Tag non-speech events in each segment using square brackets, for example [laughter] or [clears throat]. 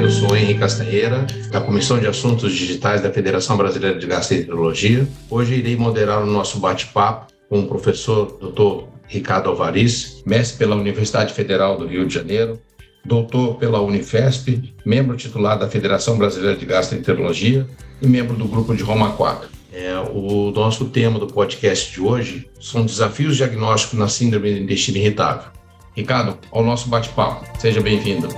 Eu sou Henrique Castanheira, da Comissão de Assuntos Digitais da Federação Brasileira de Gastroenterologia. Hoje irei moderar o nosso bate-papo com o professor Dr. Ricardo Alvaris, mestre pela Universidade Federal do Rio de Janeiro, doutor pela Unifesp, membro titular da Federação Brasileira de Gastroenterologia e membro do grupo de Roma 4. É, o nosso tema do podcast de hoje são desafios diagnósticos na síndrome do intestino irritável. Ricardo, ao nosso bate-papo. Seja bem-vindo.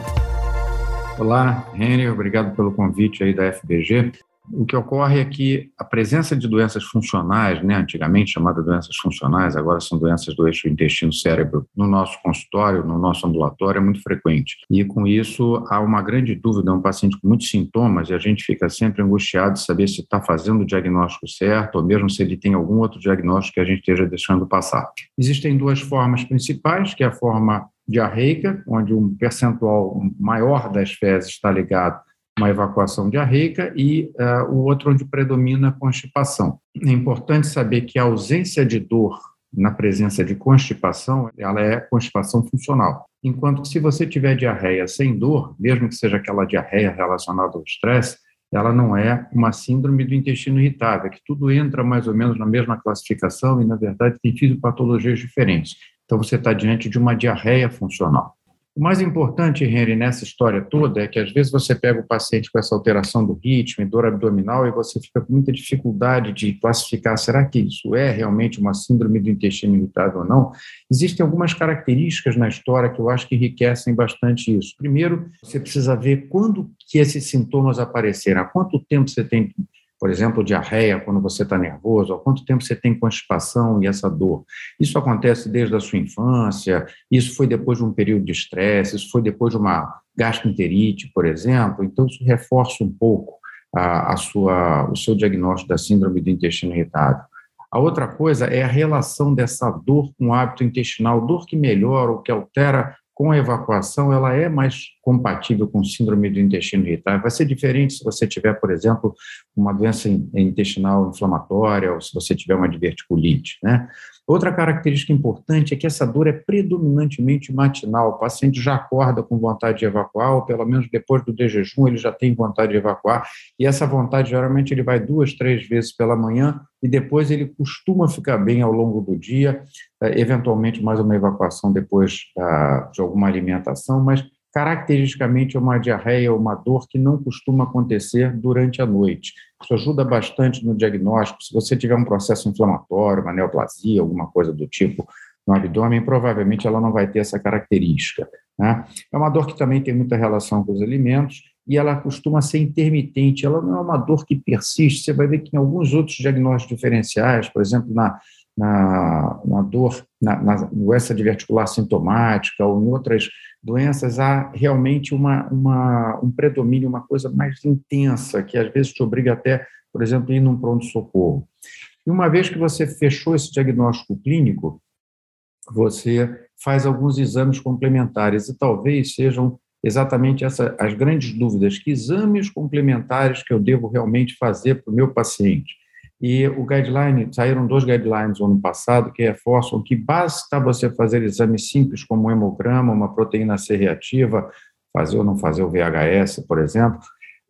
Olá, Henry, obrigado pelo convite aí da FBG. O que ocorre é que a presença de doenças funcionais, né, antigamente chamadas doenças funcionais, agora são doenças do eixo intestino-cérebro, no nosso consultório, no nosso ambulatório, é muito frequente. E com isso há uma grande dúvida, um paciente com muitos sintomas, e a gente fica sempre angustiado de saber se está fazendo o diagnóstico certo, ou mesmo se ele tem algum outro diagnóstico que a gente esteja deixando passar. Existem duas formas principais, que é a forma diarreica, onde um percentual maior das fezes está ligado uma evacuação diarreica e uh, o outro onde predomina a constipação. É importante saber que a ausência de dor na presença de constipação, ela é constipação funcional. Enquanto que se você tiver diarreia sem dor, mesmo que seja aquela diarreia relacionada ao estresse, ela não é uma síndrome do intestino irritável, que tudo entra mais ou menos na mesma classificação e, na verdade, tem fisiopatologias diferentes. Então, você está diante de uma diarreia funcional. O mais importante, Henry, nessa história toda é que às vezes você pega o paciente com essa alteração do ritmo e dor abdominal e você fica com muita dificuldade de classificar, será que isso é realmente uma síndrome do intestino irritável ou não? Existem algumas características na história que eu acho que enriquecem bastante isso. Primeiro, você precisa ver quando que esses sintomas apareceram, há quanto tempo você tem por exemplo, diarreia quando você está nervoso, há quanto tempo você tem constipação e essa dor. Isso acontece desde a sua infância, isso foi depois de um período de estresse, isso foi depois de uma gastroenterite, por exemplo, então isso reforça um pouco a, a sua, o seu diagnóstico da síndrome do intestino irritável. A outra coisa é a relação dessa dor com o hábito intestinal, dor que melhora ou que altera com a evacuação, ela é mais compatível com síndrome do intestino irritável. Vai ser diferente se você tiver, por exemplo, uma doença intestinal inflamatória ou se você tiver uma diverticulite, né? Outra característica importante é que essa dor é predominantemente matinal. O paciente já acorda com vontade de evacuar, ou pelo menos depois do de jejum ele já tem vontade de evacuar, e essa vontade geralmente ele vai duas, três vezes pela manhã, e depois ele costuma ficar bem ao longo do dia, eventualmente mais uma evacuação depois ah, de alguma alimentação, mas caracteristicamente é uma diarreia ou uma dor que não costuma acontecer durante a noite. Isso ajuda bastante no diagnóstico. Se você tiver um processo inflamatório, uma neoplasia, alguma coisa do tipo no abdômen, provavelmente ela não vai ter essa característica. Né? É uma dor que também tem muita relação com os alimentos e ela costuma ser intermitente, ela não é uma dor que persiste. Você vai ver que em alguns outros diagnósticos diferenciais, por exemplo, na, na, na dor, na, na doença diverticular sintomática ou em outras doenças, há realmente uma, uma, um predomínio, uma coisa mais intensa, que às vezes te obriga até, por exemplo, a ir num pronto-socorro. E uma vez que você fechou esse diagnóstico clínico, você faz alguns exames complementares, e talvez sejam exatamente essa, as grandes dúvidas: que exames complementares que eu devo realmente fazer para o meu paciente? E o guideline, saíram dois guidelines no ano passado que reforçam que basta você fazer exames simples como um hemograma, uma proteína C reativa, fazer ou não fazer o VHS, por exemplo.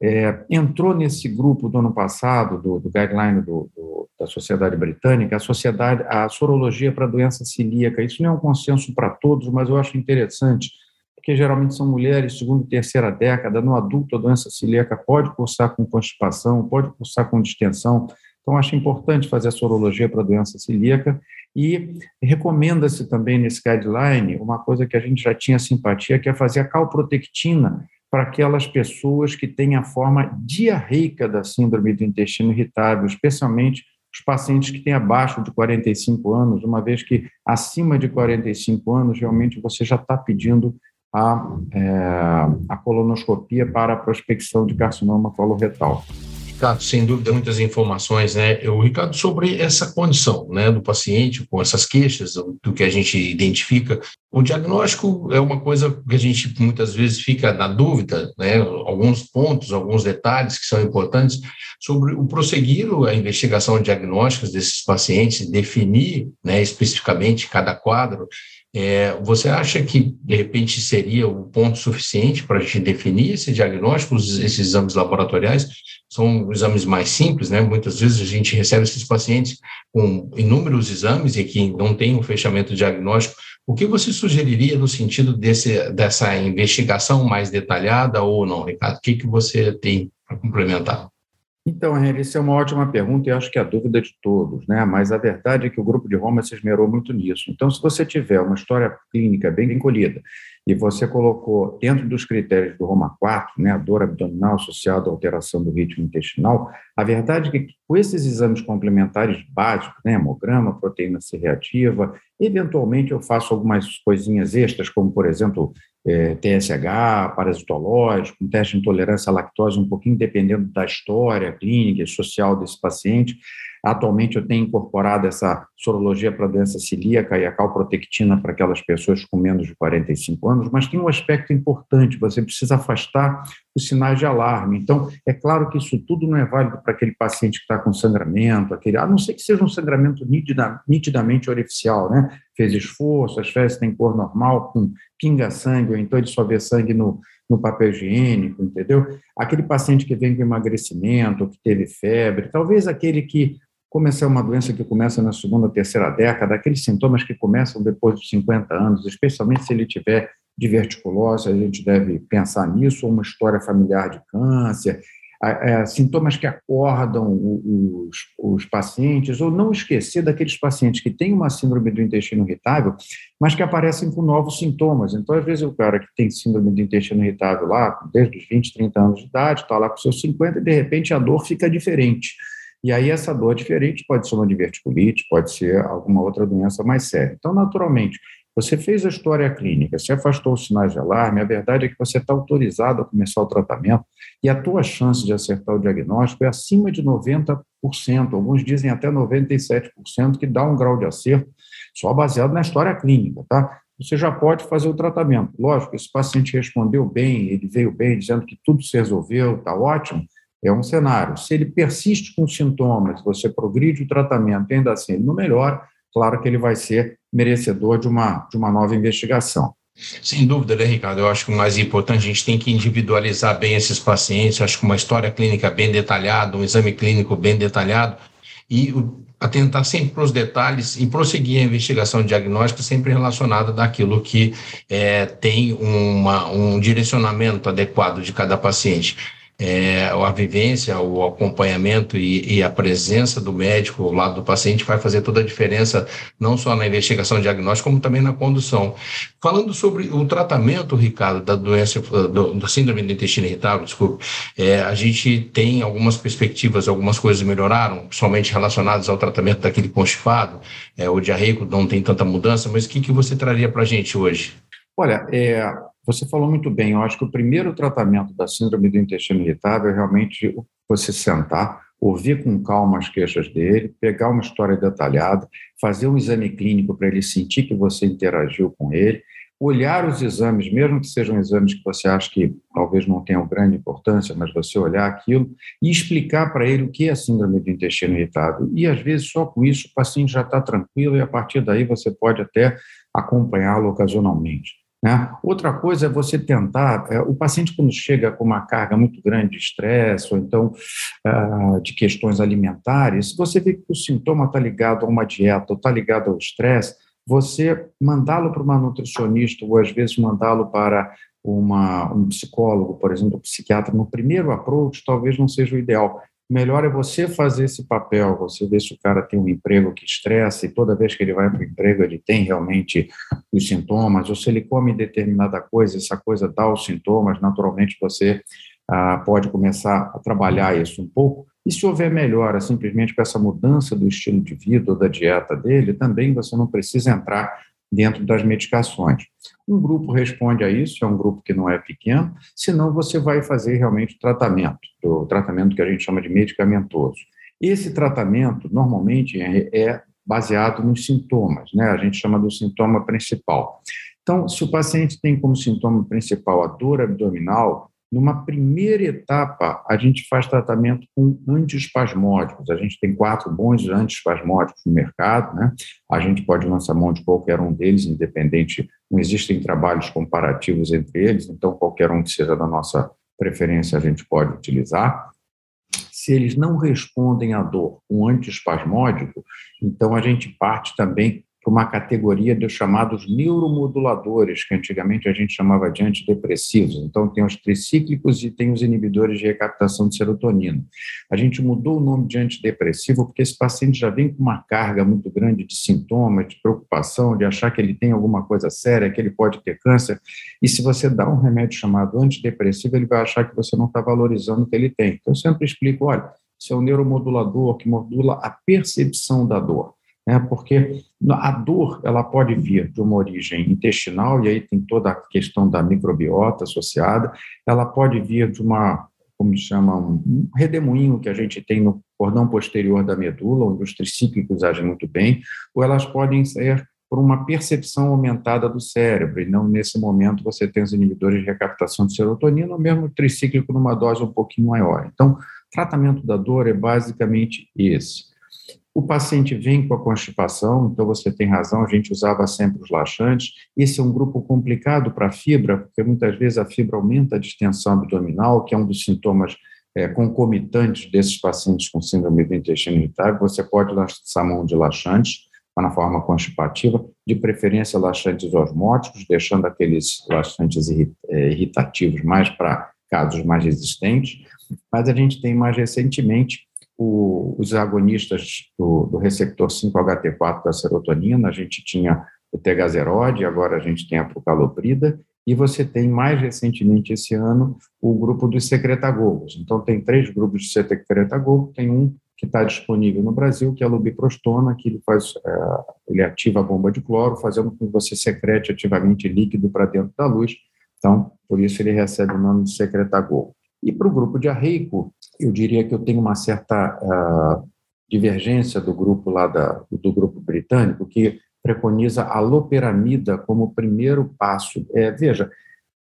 É, entrou nesse grupo do ano passado, do, do guideline do, do, da Sociedade Britânica, a sociedade, a sorologia para doença celíaca. Isso não é um consenso para todos, mas eu acho interessante, porque geralmente são mulheres, segunda e terceira década, no adulto a doença celíaca pode cursar com constipação, pode cursar com distensão, então, acho importante fazer a sorologia para a doença celíaca e recomenda-se também nesse guideline uma coisa que a gente já tinha simpatia, que é fazer a calprotectina para aquelas pessoas que têm a forma diarreica da síndrome do intestino irritável, especialmente os pacientes que têm abaixo de 45 anos, uma vez que acima de 45 anos, realmente você já está pedindo a, é, a colonoscopia para a prospecção de carcinoma coloretal Ricardo, sem dúvida, muitas informações, né? Eu, Ricardo, sobre essa condição, né, do paciente com essas queixas, do que a gente identifica, o diagnóstico é uma coisa que a gente muitas vezes fica na dúvida, né? Alguns pontos, alguns detalhes que são importantes sobre o prosseguir a investigação diagnóstica desses pacientes, definir, né, especificamente cada quadro é, você acha que, de repente, seria o ponto suficiente para a gente definir esse diagnóstico, esses exames laboratoriais? São exames mais simples, né? Muitas vezes a gente recebe esses pacientes com inúmeros exames e que não tem um fechamento diagnóstico. O que você sugeriria no sentido desse, dessa investigação mais detalhada ou não, Ricardo? O que, que você tem para complementar? Então, Henry, isso é uma ótima pergunta e acho que é a dúvida de todos, né? Mas a verdade é que o grupo de Roma se esmerou muito nisso. Então, se você tiver uma história clínica bem encolhida e você colocou dentro dos critérios do Roma 4, né, a dor abdominal associada à alteração do ritmo intestinal, a verdade é que com esses exames complementares básicos, né, hemograma, proteína C reativa, eventualmente eu faço algumas coisinhas extras, como, por exemplo, é, TSH, parasitológico, um teste de intolerância à lactose, um pouquinho dependendo da história clínica e social desse paciente, Atualmente, eu tenho incorporado essa sorologia para doença celíaca e a calprotectina para aquelas pessoas com menos de 45 anos, mas tem um aspecto importante: você precisa afastar os sinais de alarme. Então, é claro que isso tudo não é válido para aquele paciente que está com sangramento, aquele, a não ser que seja um sangramento nitida, nitidamente orificial, né? Fez esforço, as fezes têm cor normal, com pinga-sangue, ou então ele só vê sangue no, no papel higiênico, entendeu? Aquele paciente que vem com emagrecimento, que teve febre, talvez aquele que como essa é uma doença que começa na segunda, terceira década, aqueles sintomas que começam depois dos 50 anos, especialmente se ele tiver diverticulose, a gente deve pensar nisso, ou uma história familiar de câncer, é, sintomas que acordam os, os, pacientes, ou não esquecer daqueles pacientes que têm uma síndrome do intestino irritável, mas que aparecem com novos sintomas. Então, às vezes, o cara que tem síndrome do intestino irritável lá, desde os 20, 30 anos de idade, está lá com seus 50 e, de repente, a dor fica diferente. E aí essa dor diferente pode ser uma diverticulite, pode ser alguma outra doença mais séria. Então, naturalmente, você fez a história clínica, se afastou os sinais de alarme, a verdade é que você está autorizado a começar o tratamento e a tua chance de acertar o diagnóstico é acima de 90%, alguns dizem até 97%, que dá um grau de acerto só baseado na história clínica, tá? Você já pode fazer o tratamento. Lógico, esse paciente respondeu bem, ele veio bem, dizendo que tudo se resolveu, está ótimo, é um cenário. Se ele persiste com sintomas, você progride o tratamento ainda assim ele não melhora, claro que ele vai ser merecedor de uma, de uma nova investigação. Sem dúvida, né, Ricardo? Eu acho que o mais importante, a gente tem que individualizar bem esses pacientes. Acho que uma história clínica bem detalhada, um exame clínico bem detalhado e atentar sempre para os detalhes e prosseguir a investigação diagnóstica sempre relacionada daquilo que é, tem uma, um direcionamento adequado de cada paciente é, a vivência, o acompanhamento e, e, a presença do médico ao lado do paciente vai fazer toda a diferença, não só na investigação diagnóstica, como também na condução. Falando sobre o tratamento, Ricardo, da doença, do, do síndrome do intestino irritável, desculpe, é, a gente tem algumas perspectivas, algumas coisas melhoraram, principalmente relacionadas ao tratamento daquele constipado, é, o diarreico não tem tanta mudança, mas o que, que você traria para a gente hoje? Olha, é, você falou muito bem, eu acho que o primeiro tratamento da síndrome do intestino irritável é realmente você sentar, ouvir com calma as queixas dele, pegar uma história detalhada, fazer um exame clínico para ele sentir que você interagiu com ele, olhar os exames, mesmo que sejam exames que você acha que talvez não tenham grande importância, mas você olhar aquilo e explicar para ele o que é a síndrome do intestino irritável. E às vezes só com isso o paciente já está tranquilo e a partir daí você pode até acompanhá-lo ocasionalmente. Né? Outra coisa é você tentar, é, o paciente quando chega com uma carga muito grande de estresse ou então uh, de questões alimentares, se você vê que o sintoma está ligado a uma dieta ou está ligado ao estresse, você mandá-lo para uma nutricionista ou às vezes mandá-lo para uma, um psicólogo, por exemplo, um psiquiatra, no primeiro approach talvez não seja o ideal, melhor é você fazer esse papel, você ver se o cara tem um emprego que estressa e toda vez que ele vai para o emprego ele tem realmente os sintomas, ou se ele come determinada coisa, essa coisa dá os sintomas, naturalmente você ah, pode começar a trabalhar isso um pouco. E se houver melhora simplesmente com essa mudança do estilo de vida ou da dieta dele, também você não precisa entrar dentro das medicações. Um grupo responde a isso, é um grupo que não é pequeno, senão você vai fazer realmente o tratamento, o tratamento que a gente chama de medicamentoso. Esse tratamento, normalmente, é, é baseado nos sintomas, né? A gente chama do sintoma principal. Então, se o paciente tem como sintoma principal a dor abdominal, numa primeira etapa, a gente faz tratamento com antiespasmódicos. A gente tem quatro bons antiespasmódicos no mercado, né? A gente pode lançar mão de qualquer um deles, independente, não existem trabalhos comparativos entre eles, então qualquer um que seja da nossa preferência a gente pode utilizar. Se eles não respondem à dor com antiespasmódico, então a gente parte também para uma categoria dos chamados neuromoduladores, que antigamente a gente chamava de antidepressivos. Então, tem os tricíclicos e tem os inibidores de recaptação de serotonina. A gente mudou o nome de antidepressivo porque esse paciente já vem com uma carga muito grande de sintomas, de preocupação, de achar que ele tem alguma coisa séria, que ele pode ter câncer. E se você dá um remédio chamado antidepressivo, ele vai achar que você não está valorizando o que ele tem. Então, eu sempre explico: olha, isso é um neuromodulador que modula a percepção da dor né? porque a dor ela pode vir de uma origem intestinal, e aí tem toda a questão da microbiota associada, ela pode vir de uma, como chama, um redemoinho que a gente tem no cordão posterior da medula, onde os tricíclicos agem muito bem, ou elas podem ser por uma percepção aumentada do cérebro, e não nesse momento você tem os inibidores de recaptação de serotonina, ou mesmo tricíclico numa dose um pouquinho maior. Então, tratamento da dor é basicamente esse. O paciente vem com a constipação, então você tem razão, a gente usava sempre os laxantes. Esse é um grupo complicado para a fibra, porque muitas vezes a fibra aumenta a distensão abdominal, que é um dos sintomas é, concomitantes desses pacientes com síndrome do intestino irritável. Você pode lançar mão de laxantes, na forma constipativa, de preferência laxantes osmóticos, deixando aqueles laxantes é, irritativos mais para casos mais resistentes. Mas a gente tem mais recentemente o, os agonistas do, do receptor 5-HT4 da serotonina, a gente tinha o tegazeroide, agora a gente tem a procaloprida, e você tem mais recentemente esse ano o grupo dos secretagogos. Então tem três grupos de secretagogo, tem um que está disponível no Brasil, que é a lubiprostona, que ele faz, é, ele ativa a bomba de cloro, fazendo com que você secrete ativamente líquido para dentro da luz. Então, por isso ele recebe o nome de secretagogo. E para o grupo diarreico, eu diria que eu tenho uma certa uh, divergência do grupo lá da, do grupo britânico, que preconiza a loperamida como primeiro passo. É, veja,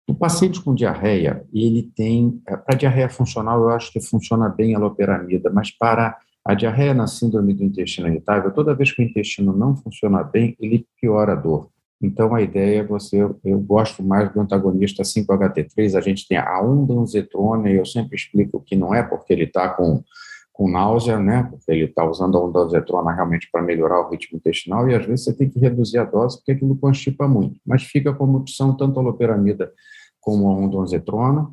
o paciente com diarreia, ele tem, é, para diarreia funcional, eu acho que funciona bem a loperamida, mas para a diarreia na síndrome do intestino irritável, toda vez que o intestino não funciona bem, ele piora a dor. Então, a ideia é você, eu gosto mais do antagonista 5-HT3, a gente tem a ondanzetrona, e eu sempre explico que não é porque ele está com, com náusea, né, porque ele está usando a ondanzetrona realmente para melhorar o ritmo intestinal, e às vezes você tem que reduzir a dose, porque aquilo constipa muito, mas fica como opção tanto a loperamida como a ondanzetrona,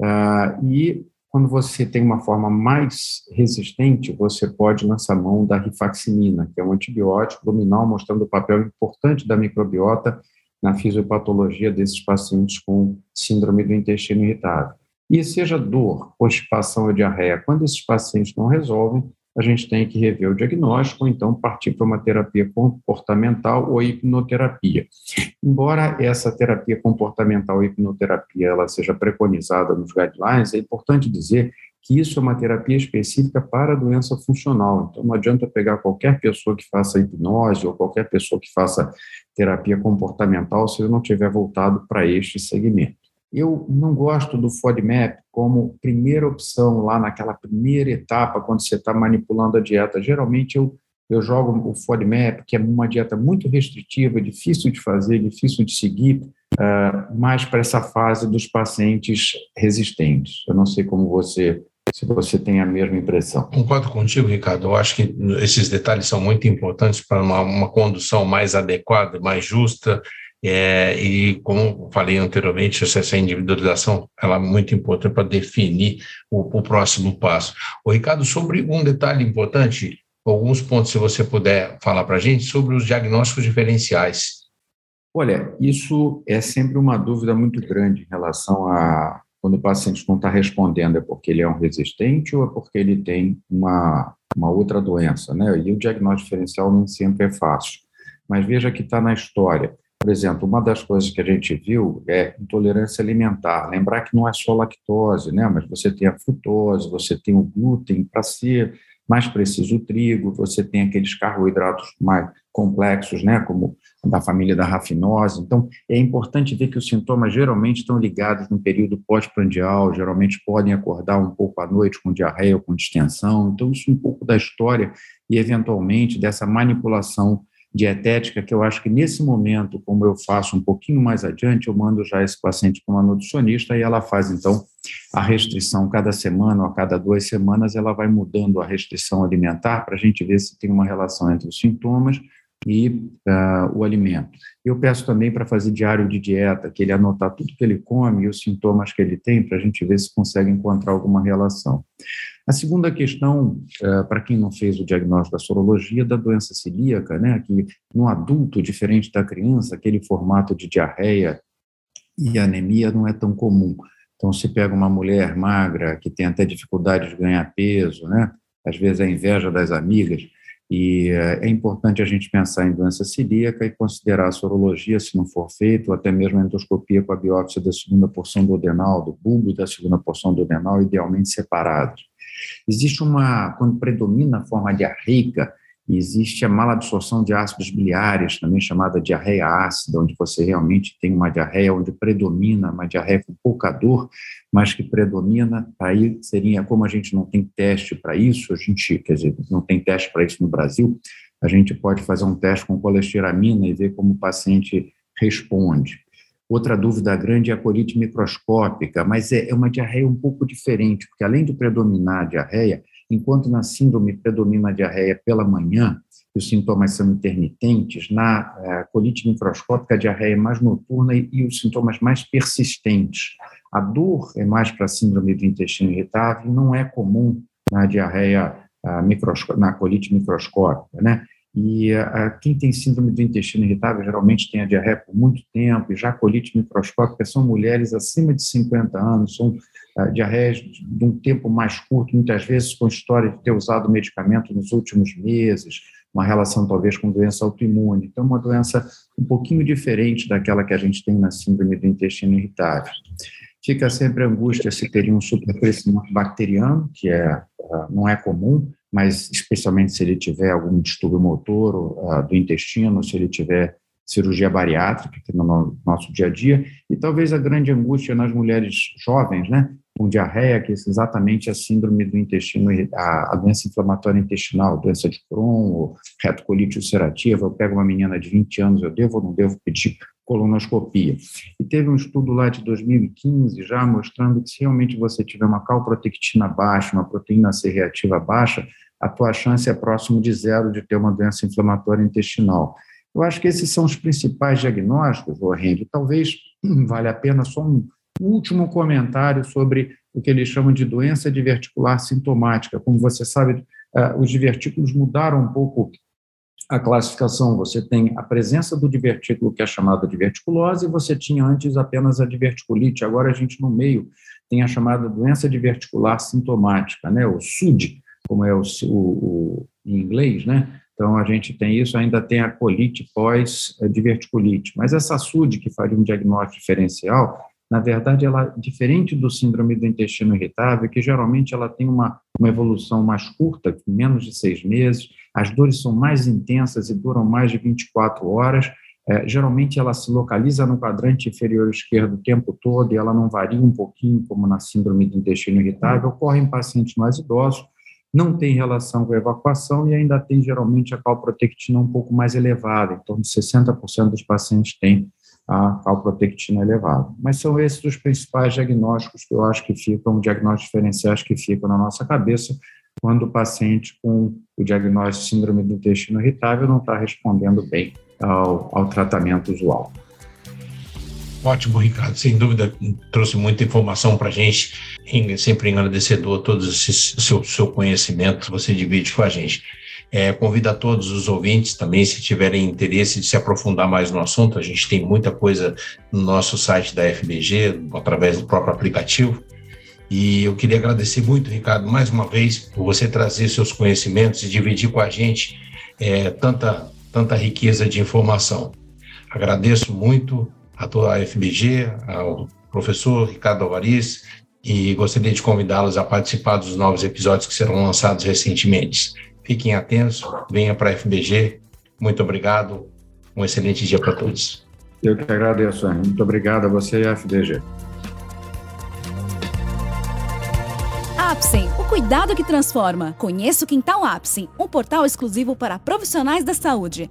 uh, e quando você tem uma forma mais resistente, você pode lançar mão da rifaximina, que é um antibiótico luminal, mostrando o papel importante da microbiota na fisiopatologia desses pacientes com síndrome do intestino irritável. E seja dor, constipação ou diarreia, quando esses pacientes não resolvem, a gente tem que rever o diagnóstico, então partir para uma terapia comportamental ou hipnoterapia. Embora essa terapia comportamental ou hipnoterapia ela seja preconizada nos guidelines, é importante dizer que isso é uma terapia específica para a doença funcional. Então, não adianta pegar qualquer pessoa que faça hipnose ou qualquer pessoa que faça terapia comportamental se ele não tiver voltado para este segmento. Eu não gosto do FODMAP como primeira opção lá naquela primeira etapa, quando você está manipulando a dieta. Geralmente eu, eu jogo o FODMAP, que é uma dieta muito restritiva, difícil de fazer, difícil de seguir, uh, mais para essa fase dos pacientes resistentes. Eu não sei como você se você tem a mesma impressão. Concordo contigo, Ricardo. Eu acho que esses detalhes são muito importantes para uma, uma condução mais adequada, mais justa é, e, como falei anteriormente, essa individualização ela é muito importante para definir o, o, próximo passo. O Ricardo, sobre um detalhe importante, alguns pontos, se você puder falar para a gente, sobre os diagnósticos diferenciais. Olha, isso é sempre uma dúvida muito grande em relação a quando o paciente não está respondendo, é porque ele é um resistente ou é porque ele tem uma, uma outra doença, né? E o diagnóstico diferencial nem sempre é fácil. Mas veja que está na história Por exemplo, uma das coisas que a gente viu é intolerância alimentar. Lembrar que não é só lactose, né? Mas você tem a frutose, você tem o glúten, para ser mais preciso o trigo, você tem aqueles carboidratos mais complexos, né? Como da família da rafinose. Então, é importante ver que os sintomas geralmente estão ligados no período pós-prandial, geralmente podem acordar um pouco à noite com diarreia ou com distensão. Então, isso é um pouco da história e, eventualmente, dessa manipulação dietética, que eu acho que nesse momento, como eu faço um pouquinho mais adiante, eu mando já esse paciente para uma nutricionista e ela faz, então, a restrição cada semana ou a cada duas semanas, ela vai mudando a restrição alimentar para a gente ver se tem uma relação entre os sintomas e uh, o alimento. Eu peço também para fazer diário de dieta, que ele anotar tudo que ele come e os sintomas que ele tem, para a gente ver se consegue encontrar alguma relação. A segunda questão, uh, para quem não fez o diagnóstico da sorologia, da doença celíaca, né, que no adulto, diferente da criança, aquele formato de diarreia e anemia não é tão comum. Então, se pega uma mulher magra, que tem até dificuldade de ganhar peso, né, às vezes a inveja das amigas, e é importante a gente pensar em doença celíaca e considerar a sorologia, se não for feito, ou até mesmo a endoscopia com a biópsia da segunda porção do adenal, do bulbo da segunda porção do adenal, idealmente separados. Existe uma, quando predomina a forma diarreica, existe a malabsorção de ácidos biliares, também chamada diarreia ácida, onde você realmente tem uma diarreia onde predomina uma diarreia com pouca dor, mas que predomina, aí seria, como a gente não tem teste para isso, a gente, quer dizer, não tem teste para isso no Brasil, a gente pode fazer um teste com colestiramina e ver como o paciente responde. Outra dúvida grande é a colite microscópica, mas é, é uma diarreia um pouco diferente, porque além de predominar a diarreia, enquanto na síndrome predomina a diarreia pela manhã, e os sintomas são intermitentes, na eh, colite microscópica a diarreia é mais noturna e, os sintomas mais persistentes. A dor é mais para a síndrome do intestino irritável, não é comum na diarreia na colite microscópica, né? E uh, quem tem síndrome do intestino irritável geralmente tem a diarreia por muito tempo, e já a colite microscópica são mulheres acima de 50 anos, são uh, diarreias de um tempo mais curto, muitas vezes com história de ter usado medicamento nos últimos meses, uma relação talvez com doença autoimune. Então, uma doença um pouquinho diferente daquela que a gente tem na síndrome do intestino irritável. Fica sempre a angústia se teria um supercrescimento bacteriano, que é, uh, não é comum, mas especialmente se ele tiver algum distúrbio motor uh, do intestino, se ele tiver cirurgia bariátrica, que é no nosso dia a dia, e talvez a grande angústia nas mulheres jovens, né, com diarreia, que é exatamente a síndrome do intestino, a, a doença inflamatória intestinal, doença de Crohn, ou retocolite ulcerativa. Eu pego uma menina de 20 anos, eu devo ou não devo pedir colonoscopia. E teve um estudo lá de 2015 já mostrando que se realmente você tiver uma calprotectina baixa, uma proteína C reativa baixa, a tua chance é próximo de zero de ter uma doença inflamatória intestinal. Eu acho que esses são os principais diagnósticos, Henrique. Talvez [clears throat] vale a pena só um último comentário sobre o que eles chamam de doença diverticular sintomática. Como você sabe, eh, os divertículos mudaram um pouco a classificação. Você tem a presença do divertículo, que é chamada diverticulose, e você tinha antes apenas a diverticulite. Agora a gente, no meio, tem a chamada doença diverticular sintomática, né? o SUD, como é o, o, o em inglês, né? Então, a gente tem isso, ainda tem a colite pós-diverticulite. Mas essa SUD, que faria um diagnóstico diferencial, na verdade, ela diferente do síndrome do intestino irritável, que geralmente ela tem uma, uma evolução mais curta, menos de seis meses, as dores são mais intensas e duram mais de 24 horas. É, geralmente ela se localiza no quadrante inferior esquerdo o tempo todo e ela não varia um pouquinho, como na síndrome do intestino irritável. Ocorre em pacientes mais idosos, não tem relação com a evacuação e ainda tem geralmente a calprotectina um pouco mais elevada, em torno de 60% dos pacientes têm a calprotectina elevada. Mas são esses os principais diagnósticos que eu acho que ficam, diagnósticos diferenciais que ficam na nossa cabeça quando o paciente com o diagnóstico de síndrome do intestino irritável não está respondendo bem ao, ao tratamento usual. Ótimo, Ricardo. Sem dúvida, trouxe muita informação para a gente. Sempre agradecedor todo esse seu, seu conhecimento que você divide com a gente. É, convido a todos os ouvintes também, se tiverem interesse de se aprofundar mais no assunto, a gente tem muita coisa no nosso site da FBG, através do próprio aplicativo. E eu queria agradecer muito, Ricardo, mais uma vez, por você trazer seus conhecimentos e dividir com a gente é, tanta, tanta riqueza de informação. Agradeço muito a toda a FBG, ao professor Ricardo Alvaris, e gostaria de convidá-los a participar dos novos episódios que serão lançados recentemente. Fiquem atentos, venha para a FBG. Muito obrigado. Um excelente dia para todos. Eu que agradeço. Muito obrigado a você e a FDG. Apsen, o cuidado que transforma. Conheça o Quintal Apsen, um portal exclusivo para profissionais da saúde.